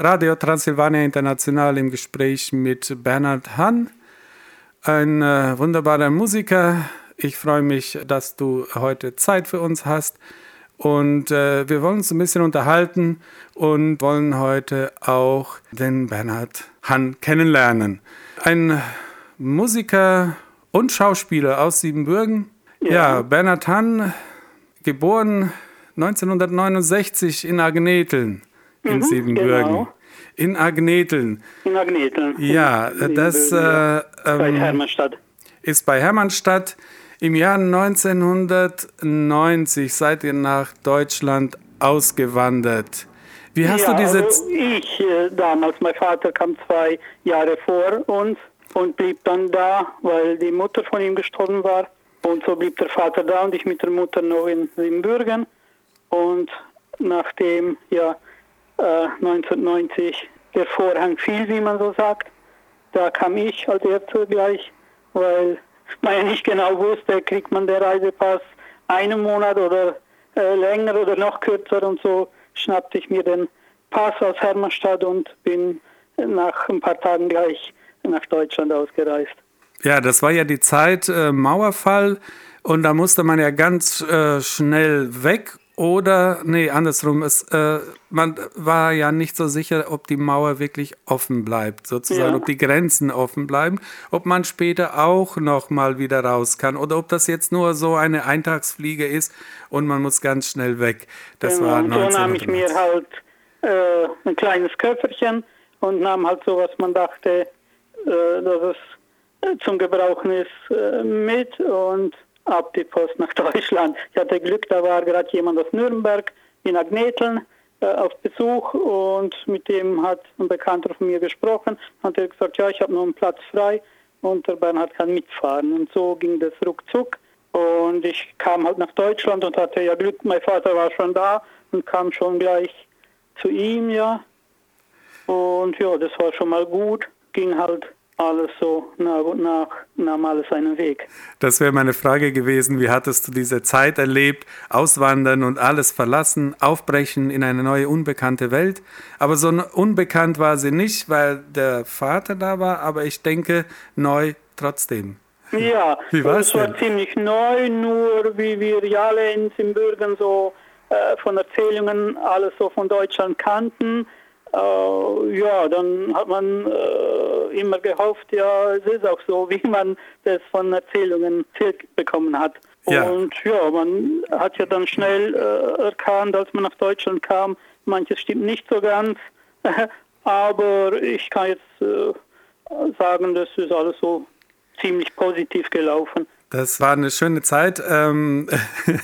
Radio Transsilvania International im Gespräch mit Bernhard Hahn, ein äh, wunderbarer Musiker. Ich freue mich, dass du heute Zeit für uns hast. Und äh, wir wollen uns ein bisschen unterhalten und wollen heute auch den Bernhard Hahn kennenlernen. Ein Musiker und Schauspieler aus Siebenbürgen. Ja, ja Bernhard Hahn, geboren 1969 in Agneteln in mhm, Siebenbürgen. Genau. In Agneteln. In Agneteln. Ja, das äh, bei ähm, Hermannstadt. ist bei Hermannstadt. Im Jahr 1990 seid ihr nach Deutschland ausgewandert. Wie hast ja, du diese... Also ich äh, damals, mein Vater kam zwei Jahre vor uns und blieb dann da, weil die Mutter von ihm gestorben war. Und so blieb der Vater da und ich mit der Mutter noch in Siebenbürgen. Und nachdem ja äh, 1990 der Vorhang fiel, wie man so sagt, da kam ich als Erster gleich, weil man ja nicht genau wusste, kriegt man den Reisepass einen Monat oder äh, länger oder noch kürzer und so schnappte ich mir den Pass aus Hermannstadt und bin nach ein paar Tagen gleich nach Deutschland ausgereist. Ja, das war ja die Zeit äh, Mauerfall. Und da musste man ja ganz äh, schnell weg oder, nee, andersrum, es, äh, man war ja nicht so sicher, ob die Mauer wirklich offen bleibt, sozusagen, ja. ob die Grenzen offen bleiben, ob man später auch noch mal wieder raus kann oder ob das jetzt nur so eine Eintagsfliege ist und man muss ganz schnell weg. Das genau. war und so nahm ich mir halt äh, ein kleines Köfferchen und nahm halt so, was man dachte, äh, dass es zum Gebrauchen ist, äh, mit und ab die Post nach Deutschland. Ich hatte Glück, da war gerade jemand aus Nürnberg in Agneteln äh, auf Besuch und mit dem hat ein Bekannter von mir gesprochen, hat er gesagt, ja, ich habe noch einen Platz frei und der Bernhard kann mitfahren. Und so ging das ruckzuck und ich kam halt nach Deutschland und hatte ja Glück, mein Vater war schon da und kam schon gleich zu ihm, ja. Und ja, das war schon mal gut, ging halt alles so nach und nach nahm alles seinen Weg. Das wäre meine Frage gewesen. Wie hattest du diese Zeit erlebt? Auswandern und alles verlassen, aufbrechen in eine neue unbekannte Welt. Aber so unbekannt war sie nicht, weil der Vater da war, aber ich denke neu trotzdem. Ja, wie es war ziemlich neu, nur wie wir ja alle in Simbürgen so äh, von Erzählungen alles so von Deutschland kannten äh, ja, dann hat man äh, immer gehofft, ja, es ist auch so, wie man das von Erzählungen bekommen hat. Ja. Und ja, man hat ja dann schnell äh, erkannt, als man nach Deutschland kam, manches stimmt nicht so ganz, aber ich kann jetzt äh, sagen, das ist alles so ziemlich positiv gelaufen. Das war eine schöne Zeit, ähm,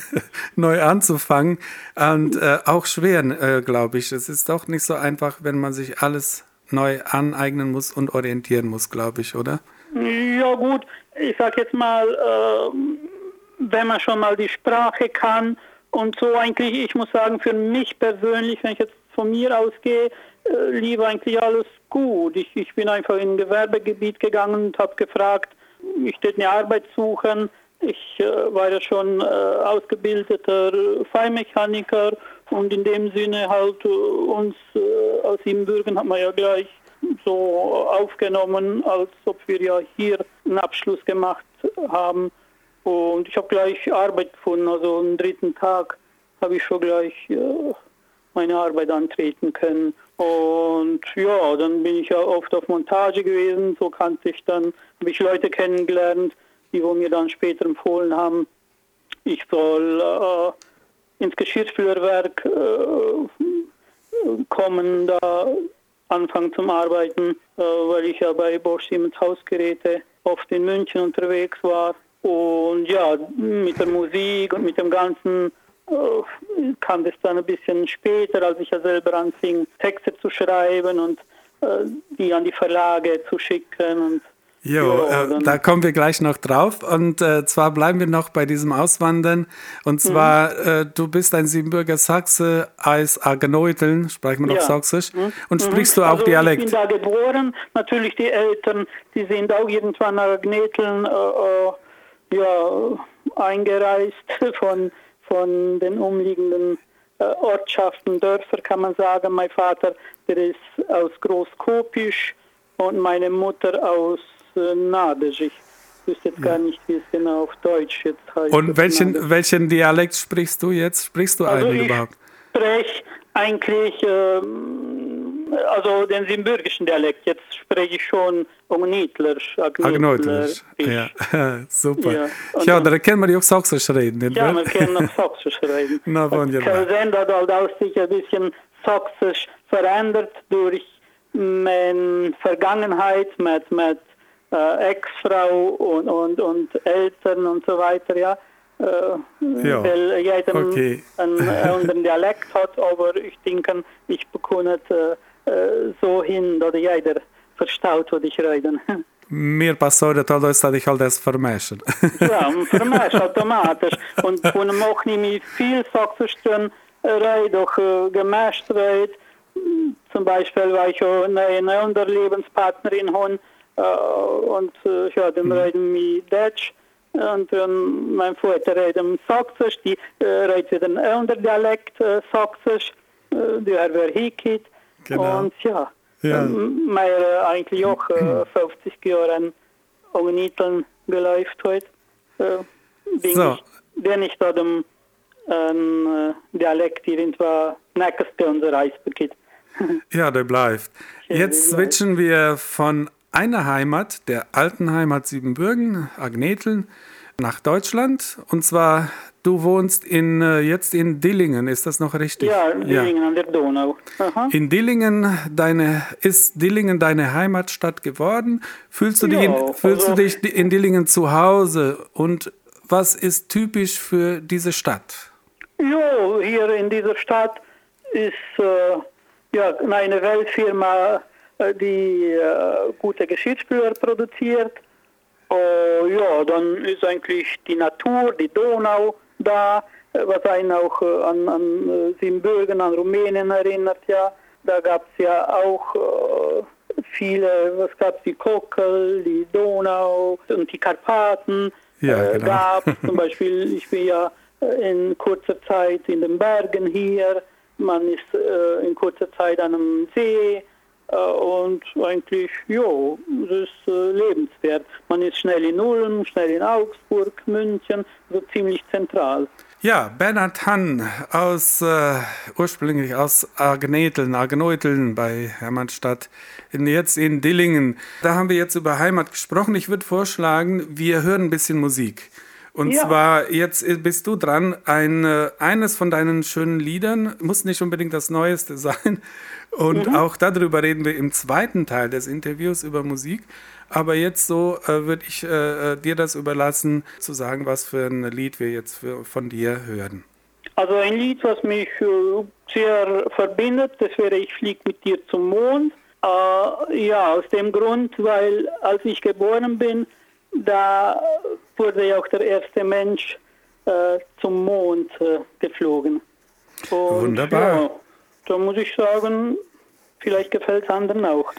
neu anzufangen und äh, auch schwer, äh, glaube ich. Es ist doch nicht so einfach, wenn man sich alles neu aneignen muss und orientieren muss, glaube ich, oder? Ja gut, ich sage jetzt mal, äh, wenn man schon mal die Sprache kann und so eigentlich, ich muss sagen, für mich persönlich, wenn ich jetzt von mir ausgehe, äh, lief eigentlich alles gut. Ich, ich bin einfach in ein Gewerbegebiet gegangen und habe gefragt, ich wollte eine Arbeit suchen. Ich äh, war ja schon äh, ausgebildeter Feinmechaniker und in dem Sinne halt äh, uns äh, aus Siebenbürgen hat man ja gleich so aufgenommen, als ob wir ja hier einen Abschluss gemacht haben. Und ich habe gleich Arbeit gefunden, also am dritten Tag habe ich schon gleich äh, meine Arbeit antreten können. Und ja, dann bin ich ja oft auf Montage gewesen, so kannte ich dann, habe ich Leute kennengelernt, die wo mir dann später empfohlen haben, ich soll äh, ins Geschirrspülerwerk äh, kommen, da anfangen zum Arbeiten, äh, weil ich ja bei Bosch Siemens Hausgeräte oft in München unterwegs war. Und ja, mit der Musik und mit dem ganzen äh, kam das dann ein bisschen später, als ich ja selber anfing, Texte zu schreiben und äh, die an die Verlage zu schicken und Jo, äh, da kommen wir gleich noch drauf. Und äh, zwar bleiben wir noch bei diesem Auswandern. Und zwar, mhm. äh, du bist ein Siebenbürger Sachse als Argeneuteln, sprechen wir ja. noch Sächsisch. Mhm. Und mhm. sprichst du auch also Dialekt? Ich bin da geboren. Natürlich die Eltern, die sind auch irgendwann Argeneuteln äh, äh, ja, eingereist von von den umliegenden äh, Ortschaften, Dörfer kann man sagen. Mein Vater der ist aus Großkopisch und meine Mutter aus äh, Nadisch. Ich wüsste jetzt ja. gar nicht, wie es genau auf Deutsch jetzt heißt. Und welchen, welchen Dialekt sprichst du jetzt? Sprichst du also einen überhaupt? Ich spreche eigentlich ähm, also den siebenbürgischen Dialekt. Jetzt spreche ich schon Ognitlersch. Agnitlersch, ja. Super. Ja, ja da kennen wir die auch Sächsisch reden, nicht Ja, wir kennen auch Sächsisch reden. Na, wunderbar. Kalsend hat halt auch sich ein bisschen Sächsisch verändert durch meine Vergangenheit mit, mit äh, Ex-Frau und, und, und Eltern und so weiter, ja. Äh, ja. Weil jeder okay. einen anderen Dialekt hat, aber ich denke, ich bekomme es äh, so hin, dass jeder versteht, was ich rede. Mir passiert alles, dass ich all das vermische. ja, vermische automatisch. Und man auch nicht mehr viel drin redet, auch äh, gemischt redet, zum Beispiel, weil ich eine, eine andere Lebenspartnerin habe, äh, und äh, ja, dann mhm. reden wir Deutsch. Und dann mein Vater redet Sächsisch, die redet wieder ein anderer Dialekt äh, Sächsisch, äh, der wäre Hikit. Genau. Und ja, ja. Ähm, mir eigentlich auch äh, 50 Jahre an Ogniteln geläuft heute. Äh, so. ich, wenn ich da dem ein äh, Dialekt irgendwo nächste unser Eispaket. ja, der bleibt. Jetzt switchen wir von einer Heimat, der alten Heimat Siebenbürgen, Agneteln, nach Deutschland. Und zwar, du wohnst in, äh, jetzt in Dillingen, ist das noch richtig? Ja, in Dillingen ja. an der Donau. Aha. In Dillingen, deine, ist Dillingen deine Heimatstadt geworden? Fühlst du, ja, dich, in, fühlst also, du dich in Dillingen zu Hause? Und was ist typisch für diese Stadt? Ja, hier in dieser Stadt ist äh, ja, eine Weltfirma die äh, gute Geschirrspüler produziert. Uh, ja, dann ist eigentlich die Natur, die Donau da, was einen auch äh, an, an Siebenbürgen, an Rumänien erinnert, ja. Da gab es ja auch äh, viele, was gab es, die Kokel, die Donau und die Karpaten. Ja, genau. gab zum Beispiel, ich bin ja in kurzer Zeit in den Bergen hier, man ist äh, in kurzer Zeit an einem See, äh, und eigentlich, ja, das ist äh, lebenswert. Man ist schnell in Ulm, schnell in Augsburg, München, so ziemlich zentral. Ja, Bernhard Hann aus äh, ursprünglich aus Agneteln, Agneuteln bei Hermannstadt, jetzt in Dillingen. Da haben wir jetzt über Heimat gesprochen. Ich würde vorschlagen, wir hören ein bisschen Musik. Und ja. zwar, jetzt bist du dran, ein, eines von deinen schönen Liedern, muss nicht unbedingt das Neueste sein. Und mhm. auch darüber reden wir im zweiten Teil des Interviews über Musik. Aber jetzt so äh, würde ich äh, äh, dir das überlassen, zu sagen, was für ein Lied wir jetzt für, von dir hören. Also ein Lied, was mich äh, sehr verbindet, das wäre Ich fliege mit dir zum Mond. Äh, ja, aus dem Grund, weil als ich geboren bin, da wurde ja auch der erste Mensch äh, zum Mond äh, geflogen. Und, Wunderbar. Ja, da muss ich sagen, vielleicht gefällt es anderen auch.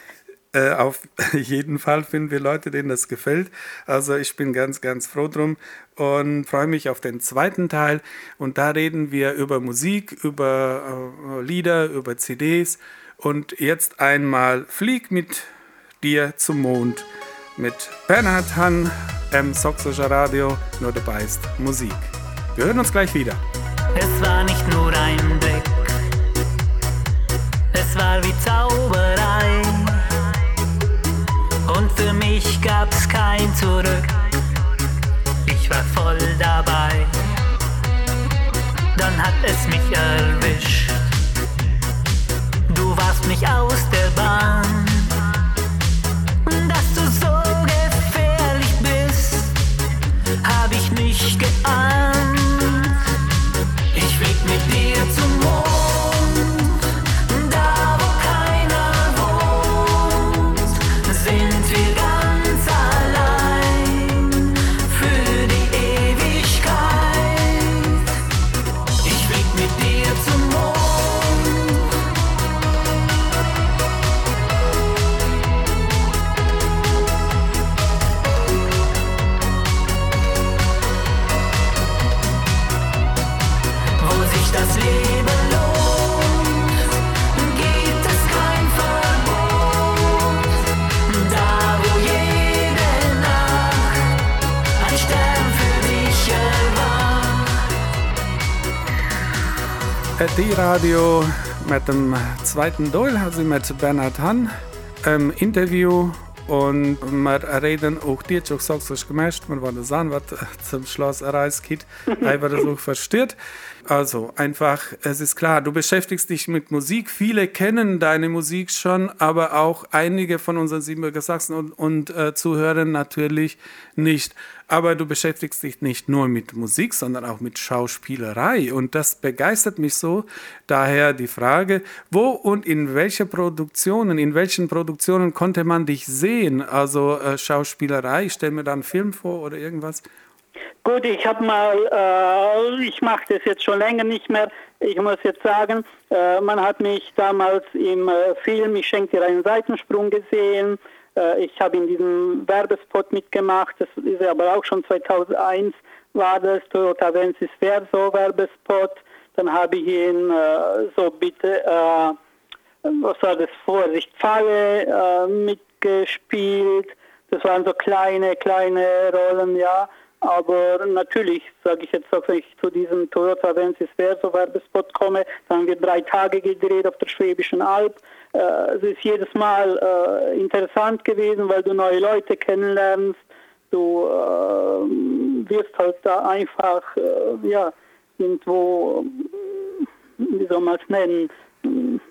Äh, auf jeden Fall finden wir Leute, denen das gefällt. Also ich bin ganz, ganz froh drum und freue mich auf den zweiten Teil. Und da reden wir über Musik, über äh, Lieder, über CDs. Und jetzt einmal Flieg mit dir zum Mond mit Bernhard Hann im Soxischer Radio. Nur dabei ist Musik. Wir hören uns gleich wieder. Es war nicht nur ein Blick, es war wie Zauberei. Und für mich gab's kein Zurück, ich war voll dabei. Dann hat es mich erwischt, du warst mich aus der Bahn. RD-Radio mit dem zweiten Doyle, also mit Bernhard Hahn, im Interview und wir reden auch dir auch Sächsisch gemischt, wir wollen sagen, was zum Schloss erreicht geht, einfach das auch versteht. Also einfach, es ist klar, du beschäftigst dich mit Musik. Viele kennen deine Musik schon, aber auch einige von unseren Siebenbürger Sachsen und, und äh, Zuhörern natürlich nicht. Aber du beschäftigst dich nicht nur mit Musik, sondern auch mit Schauspielerei. Und das begeistert mich so. Daher die Frage, wo und in welche Produktionen, in welchen Produktionen konnte man dich sehen? Also äh, Schauspielerei, ich stelle mir da einen Film vor oder irgendwas. Gut, ich habe mal, äh, ich mache das jetzt schon länger nicht mehr. Ich muss jetzt sagen, äh, man hat mich damals im äh, Film Ich schenke dir einen Seitensprung gesehen. Äh, ich habe in diesem Werbespot mitgemacht. Das ist aber auch schon 2001 war das Toyota Vensis Verso Werbespot. Dann habe ich ihn äh, so bitte, äh, was war das, Vorsicht Falle mitgespielt. Das waren so kleine, kleine Rollen, ja. Aber natürlich, sage ich jetzt auch, wenn ich zu diesem Toyota Vensis Verso Werbespot komme, dann haben wir drei Tage gedreht auf der Schwäbischen Alb. Äh, es ist jedes Mal äh, interessant gewesen, weil du neue Leute kennenlernst. Du äh, wirst halt da einfach, äh, ja, irgendwo, wie soll man es nennen,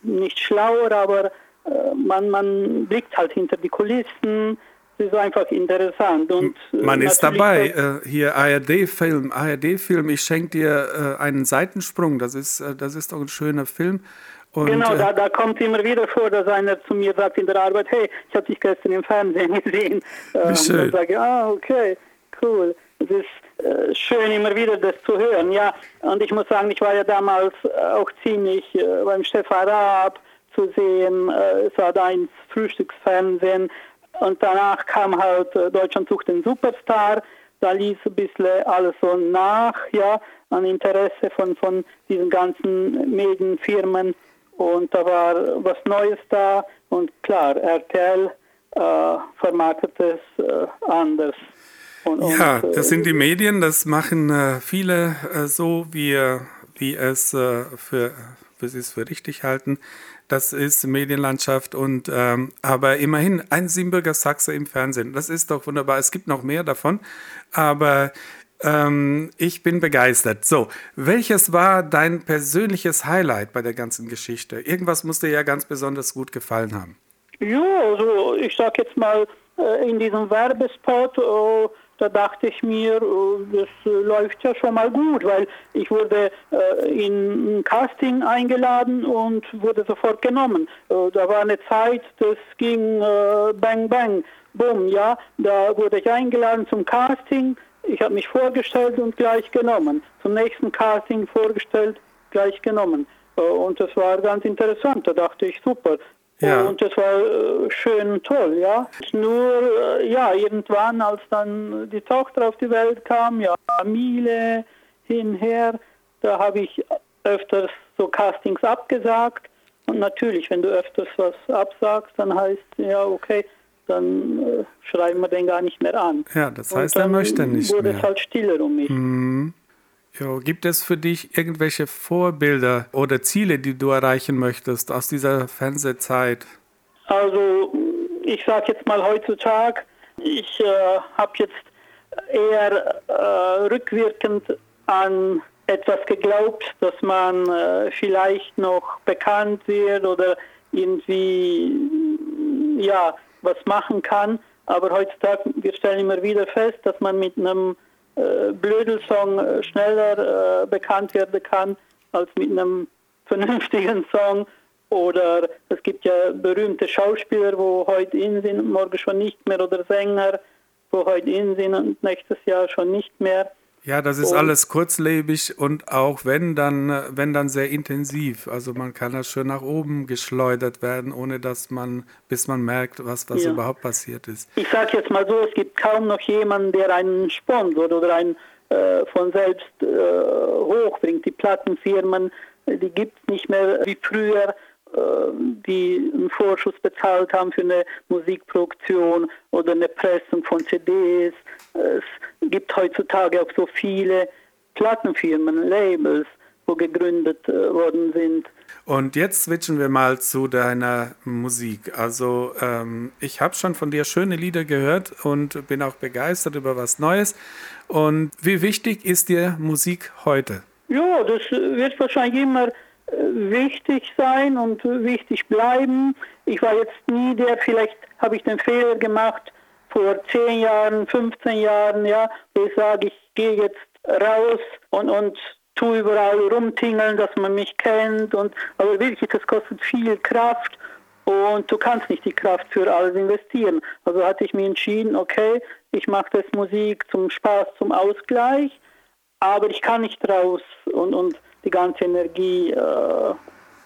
nicht schlauer, aber äh, man, man blickt halt hinter die Kulissen das ist einfach interessant. Und äh, Man ist dabei. Äh, hier ARD-Film, ARD-Film, ich schenke dir äh, einen Seitensprung. Das ist, äh, das ist doch ein schöner Film. Und, genau, da, da kommt immer wieder vor, dass einer zu mir sagt in der Arbeit, hey, ich habe dich gestern im Fernsehen gesehen. Wie schön. Und dann sage ich, ah, okay, cool. Es ist äh, schön, immer wieder das zu hören. Ja, und ich muss sagen, ich war ja damals auch ziemlich äh, beim Stefan Raab zu sehen. es war da ein Frühstücksfernsehen und danach kam halt äh, Deutschland sucht den Superstar. Da ließ ein bisschen alles so nach, ja, an Interesse von, von diesen ganzen Medienfirmen. Und da war was Neues da. Und klar, RTL äh, vermarktet es äh, anders. Und, ja, und, äh, das sind die Medien, das machen äh, viele äh, so, wie, wie es für, wie sie es für richtig halten. Das ist Medienlandschaft und ähm, aber immerhin ein Siebenbürger Sachse im Fernsehen. Das ist doch wunderbar. Es gibt noch mehr davon, aber ähm, ich bin begeistert. So, welches war dein persönliches Highlight bei der ganzen Geschichte? Irgendwas muss dir ja ganz besonders gut gefallen haben. Ja, also ich sag jetzt mal äh, in diesem Werbespot. Äh, da dachte ich mir, äh, das läuft ja schon mal gut, weil ich wurde in ein Casting eingeladen und wurde sofort genommen. Da war eine Zeit, das ging bang bang, bumm, ja, da wurde ich eingeladen zum Casting, ich habe mich vorgestellt und gleich genommen. Zum nächsten Casting vorgestellt, gleich genommen. Und das war ganz interessant. Da dachte ich, super, ja. Und das war äh, schön toll, ja. Nur, äh, ja, irgendwann, als dann die Tochter auf die Welt kam, ja, Familie hinher, da habe ich öfters so Castings abgesagt. Und natürlich, wenn du öfters was absagst, dann heißt, ja, okay, dann äh, schreiben wir den gar nicht mehr an. Ja, das heißt, er möchte nicht wurde mehr. es halt stiller um mich. Mhm. Jo, gibt es für dich irgendwelche Vorbilder oder Ziele, die du erreichen möchtest aus dieser Fernsehzeit? Also ich sage jetzt mal heutzutage, ich äh, habe jetzt eher äh, rückwirkend an etwas geglaubt, dass man äh, vielleicht noch bekannt wird oder irgendwie ja was machen kann. Aber heutzutage, wir stellen immer wieder fest, dass man mit einem äh, Blödelsong äh, schneller äh, bekannt werden kann als mit einem vernünftigen Song. Oder es gibt ja berühmte Schauspieler, wo heute in sind, morgen schon nicht mehr, oder Sänger, wo heute in sind und nächstes Jahr schon nicht mehr. Ja, das ist und, alles kurzlebig und auch wenn dann, wenn dann sehr intensiv. Also man kann das schön nach oben geschleudert werden, ohne dass man, bis man merkt, was, was ja. überhaupt passiert ist. Ich sage jetzt mal so, es gibt kaum noch jemanden, der einen sponsort oder einen äh, von selbst äh, hochbringt. Die Plattenfirmen, die gibt es nicht mehr wie früher die einen Vorschuss bezahlt haben für eine Musikproduktion oder eine Pressung von CDs. Es gibt heutzutage auch so viele Plattenfirmen, Labels, wo gegründet äh, worden sind. Und jetzt switchen wir mal zu deiner Musik. Also ähm, ich habe schon von dir schöne Lieder gehört und bin auch begeistert über was Neues. Und wie wichtig ist dir Musik heute? Ja, das wird wahrscheinlich immer wichtig sein und wichtig bleiben. Ich war jetzt nie der, vielleicht habe ich den Fehler gemacht vor 10 Jahren, 15 Jahren, ja, wo ich sage, ich gehe jetzt raus und, und tu überall rumtingeln, dass man mich kennt und aber wirklich, das kostet viel Kraft und du kannst nicht die Kraft für alles investieren. Also hatte ich mir entschieden, okay, ich mache das Musik zum Spaß, zum Ausgleich, aber ich kann nicht raus und, und die ganze Energie äh,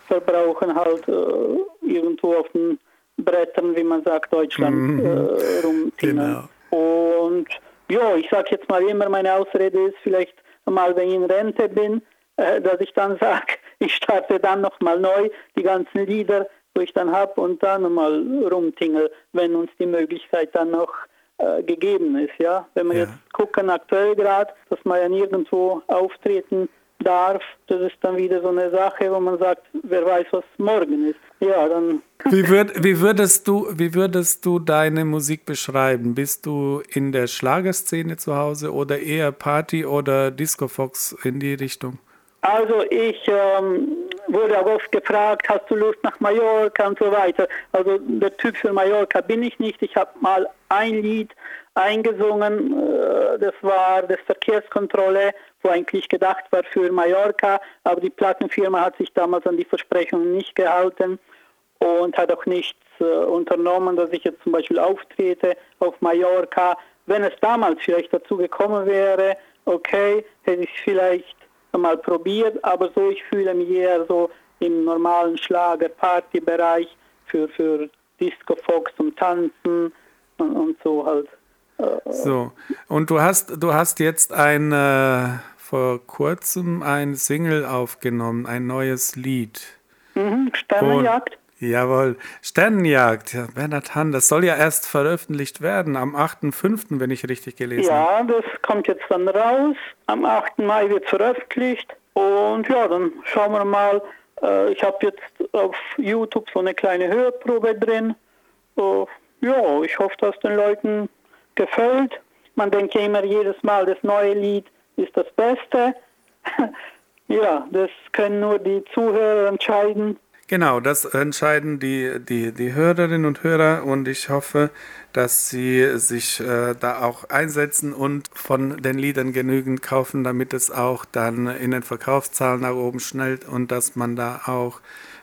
verbrauchen halt äh, irgendwo auf den Brettern, wie man sagt, Deutschland mhm. äh, rumtingeln. Genau. Und ja, ich sage jetzt mal immer, meine Ausrede ist vielleicht mal, wenn ich in Rente bin, äh, dass ich dann sage, ich starte dann nochmal neu die ganzen Lieder, wo ich dann habe und dann nochmal rumtingel, wenn uns die Möglichkeit dann noch äh, gegeben ist. Ja, wenn wir ja. jetzt gucken aktuell gerade, dass man ja nirgendwo auftreten darf, das ist dann wieder so eine Sache, wo man sagt, wer weiß, was morgen ist. Ja, dann. Wie, würd, wie, würdest du, wie würdest du deine Musik beschreiben? Bist du in der Schlagerszene zu Hause oder eher Party oder Disco Fox in die Richtung? Also ich ähm, wurde auch oft gefragt, hast du Lust nach Mallorca und so weiter. Also der Typ für Mallorca bin ich nicht. Ich habe mal ein Lied eingesungen, äh, das war das Verkehrskontrolle, wo eigentlich gedacht war für Mallorca, aber die Plattenfirma hat sich damals an die Versprechungen nicht gehalten und hat auch nichts äh, unternommen, dass ich jetzt zum Beispiel auftrete auf Mallorca. Wenn es damals vielleicht dazu gekommen wäre, okay, hätte ich vielleicht mal probiert, aber so, ich fühle mich eher so im normalen Schlager-Party-Bereich für, für Disco Fox zum Tanzen und, und so halt. So, und du hast, du hast jetzt ein, äh, vor kurzem ein Single aufgenommen, ein neues Lied. Mhm, Sternenjagd. Und, jawohl, Sternenjagd, ja, Bernhard Hahn, das soll ja erst veröffentlicht werden, am 8.5., wenn ich richtig gelesen habe. Ja, das kommt jetzt dann raus, am 8. Mai wird veröffentlicht und ja, dann schauen wir mal, äh, ich habe jetzt auf YouTube so eine kleine Hörprobe drin. Ja, ich hoffe, dass den Leuten gefällt. Man denkt ja immer jedes Mal, das neue Lied ist das Beste. ja, das können nur die Zuhörer entscheiden. Genau, das entscheiden die, die, die Hörerinnen und Hörer und ich hoffe, dass sie sich äh, da auch einsetzen und von den Liedern genügend kaufen, damit es auch dann in den Verkaufszahlen nach oben schnellt und dass man da auch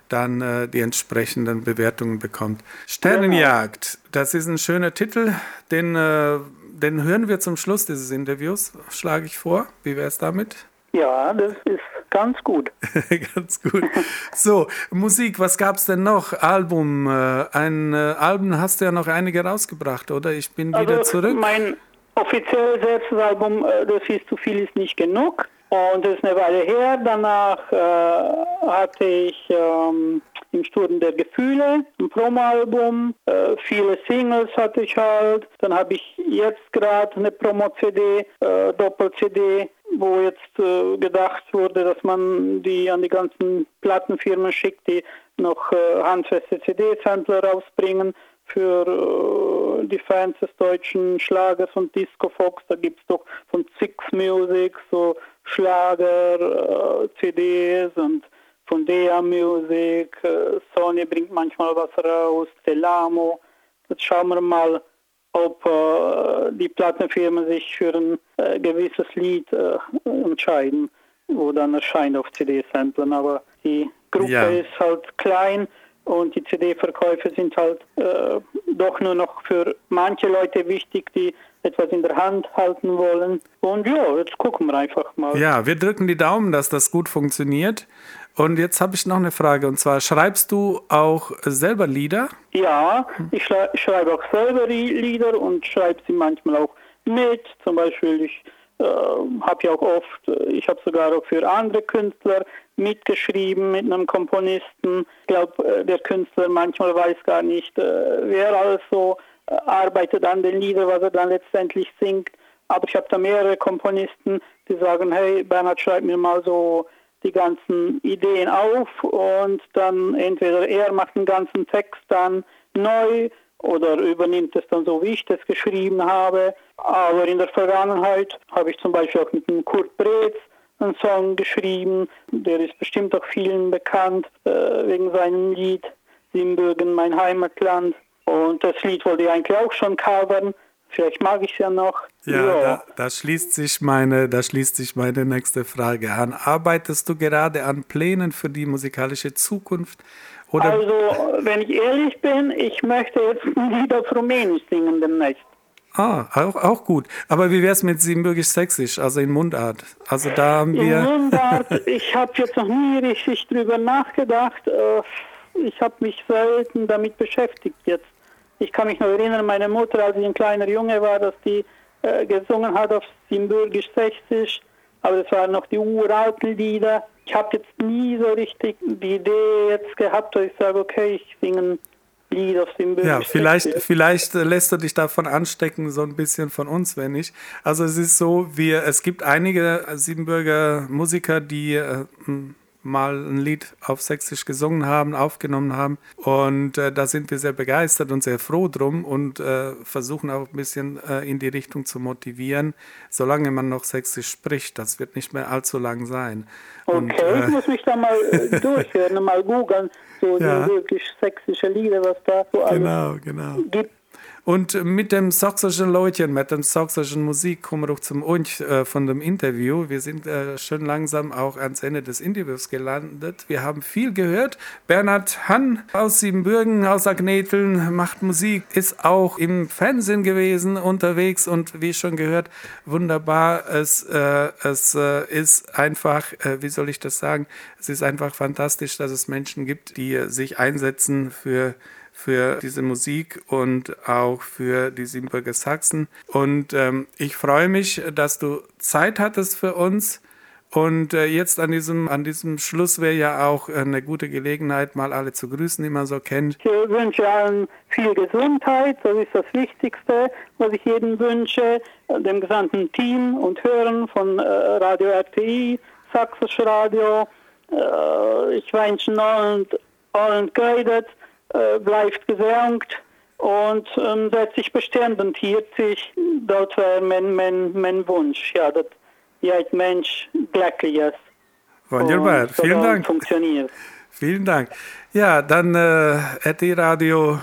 dann äh, die entsprechenden Bewertungen bekommt. Sternenjagd, das ist ein schöner Titel, den, äh, den hören wir zum Schluss dieses Interviews, schlage ich vor. Wie wäre es damit? Ja, das ist ganz gut. ganz gut. So, Musik, was gab es denn noch? Album, äh, ein äh, Album hast du ja noch einige rausgebracht, oder? Ich bin also wieder zurück. Mein offizielles Album, äh, das ist zu viel ist nicht genug. Und das ist eine Weile her. Danach äh, hatte ich ähm, im Sturm der Gefühle ein Promo-Album. Äh, viele Singles hatte ich halt. Dann habe ich jetzt gerade eine Promo-CD, äh, Doppel-CD, wo jetzt äh, gedacht wurde, dass man die an die ganzen Plattenfirmen schickt, die noch äh, handfeste CD-Sampler rausbringen für äh, die Fans des deutschen Schlagers und Disco Fox. Da gibt es doch von Six Music so Schlager, äh, CDs und von Dea Music. Äh, Sony bringt manchmal was raus, Telamo. Jetzt schauen wir mal, ob äh, die Plattenfirmen sich für ein äh, gewisses Lied äh, entscheiden, wo dann erscheint auf CD-Samplern. Aber die Gruppe ja. ist halt klein und die CD-Verkäufe sind halt äh, doch nur noch für manche Leute wichtig, die etwas in der Hand halten wollen. Und ja, jetzt gucken wir einfach mal. Ja, wir drücken die Daumen, dass das gut funktioniert. Und jetzt habe ich noch eine Frage, und zwar schreibst du auch selber Lieder? Ja, ich schreibe auch selber Lieder und schreibe sie manchmal auch mit. Zum Beispiel, ich äh, habe ja auch oft, äh, ich habe sogar auch für andere Künstler mitgeschrieben mit einem Komponisten. Ich glaube, äh, der Künstler manchmal weiß gar nicht, äh, wer alles so arbeitet an den Liedern, was er dann letztendlich singt. Aber ich habe da mehrere Komponisten, die sagen, hey, Bernhard, schreib mir mal so die ganzen Ideen auf und dann entweder er macht den ganzen Text dann neu oder übernimmt es dann so, wie ich das geschrieben habe. Aber in der Vergangenheit habe ich zum Beispiel auch mit dem Kurt Breetz einen Song geschrieben. Der ist bestimmt auch vielen bekannt äh, wegen seinem Lied Siebenbürgen, mein Heimatland. Und das Lied wollte ich eigentlich auch schon covern. Vielleicht mag ich es ja noch. Ja, ja. Da, da, schließt sich meine, da schließt sich meine nächste Frage an. Arbeitest du gerade an Plänen für die musikalische Zukunft? Oder? Also, wenn ich ehrlich bin, ich möchte jetzt ein Lied auf Rumänisch singen demnächst. Ah, auch, auch gut. Aber wie wäre es mit Siebenbürgisch-Sächsisch, also in Mundart? Also da haben wir... In Mundart, ich habe jetzt noch nie richtig drüber nachgedacht. Äh, ich habe mich selten damit beschäftigt jetzt. Ich kann mich noch erinnern, meine Mutter, als ich ein kleiner Junge war, dass die äh, gesungen hat auf Siebenbürgisch-Sächsisch, aber das waren noch die uralten Lieder. Ich habe jetzt nie so richtig die Idee jetzt gehabt, dass ich sage, okay, ich singe ein Lied auf Siebenbürgisch. Ja, vielleicht, vielleicht lässt du dich davon anstecken, so ein bisschen von uns, wenn nicht. Also es ist so, wir, es gibt einige Siebenbürger Musiker, die äh, mal ein Lied auf Sächsisch gesungen haben, aufgenommen haben. Und äh, da sind wir sehr begeistert und sehr froh drum und äh, versuchen auch ein bisschen äh, in die Richtung zu motivieren, solange man noch Sächsisch spricht. Das wird nicht mehr allzu lang sein. Okay, und, äh, ich muss mich da mal äh, durchhören, mal googeln, so ja. wirklich sächsische Lieder, was da so genau, alles genau. gibt. Und mit dem sächsischen Leutchen, mit dem sächsischen Musik kommen wir auch zum Unch äh, von dem Interview. Wir sind äh, schon langsam auch ans Ende des Interviews gelandet. Wir haben viel gehört. Bernhard Hann aus Siebenbürgen, aus Agneteln, macht Musik, ist auch im Fernsehen gewesen, unterwegs und wie schon gehört, wunderbar. Es, äh, es äh, ist einfach, äh, wie soll ich das sagen, es ist einfach fantastisch, dass es Menschen gibt, die sich einsetzen für für diese Musik und auch für die Siebenbürger Sachsen. Und ähm, ich freue mich, dass du Zeit hattest für uns. Und äh, jetzt an diesem, an diesem Schluss wäre ja auch eine gute Gelegenheit, mal alle zu grüßen, die man so kennt. Ich wünsche allen viel Gesundheit, das ist das Wichtigste, was ich jedem wünsche, dem gesamten Team und Hören von äh, Radio RTI, Sächsisch Radio. Äh, ich wünsche allen, allen geeignet, äh, bleibt gesenkt und ähm, setzt sich und hielt sich, das wäre mein, mein, mein Wunsch, ja, dass jeder Mensch glücklich ist. Wunderbar, vielen Dank. Funktioniert. Vielen Dank. Ja, dann äh, rtradio.de,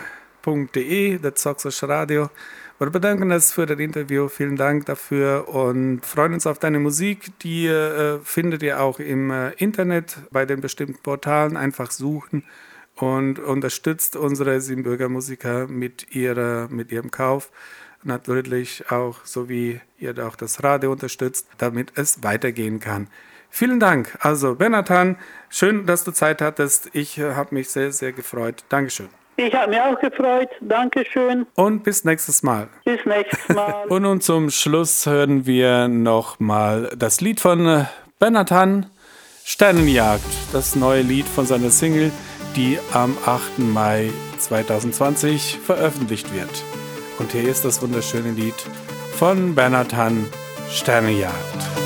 das Sächsische Radio. Wir bedanken uns für das Interview. Vielen Dank dafür und freuen uns auf deine Musik. Die äh, findet ihr auch im äh, Internet bei den bestimmten Portalen. Einfach suchen und unterstützt unsere Siebenbürger Musiker mit, ihrer, mit ihrem Kauf. Natürlich auch, so wie ihr auch das Radio unterstützt, damit es weitergehen kann. Vielen Dank. Also, Bernatan, schön, dass du Zeit hattest. Ich äh, habe mich sehr, sehr gefreut. Dankeschön. Ich habe mich auch gefreut. Dankeschön. Und bis nächstes Mal. Bis nächstes Mal. Und nun zum Schluss hören wir nochmal das Lied von äh, Bernatan, Sternenjagd, das neue Lied von seiner Single die am 8. Mai 2020 veröffentlicht wird. Und hier ist das wunderschöne Lied von Bernhard Hann, Sternejagd.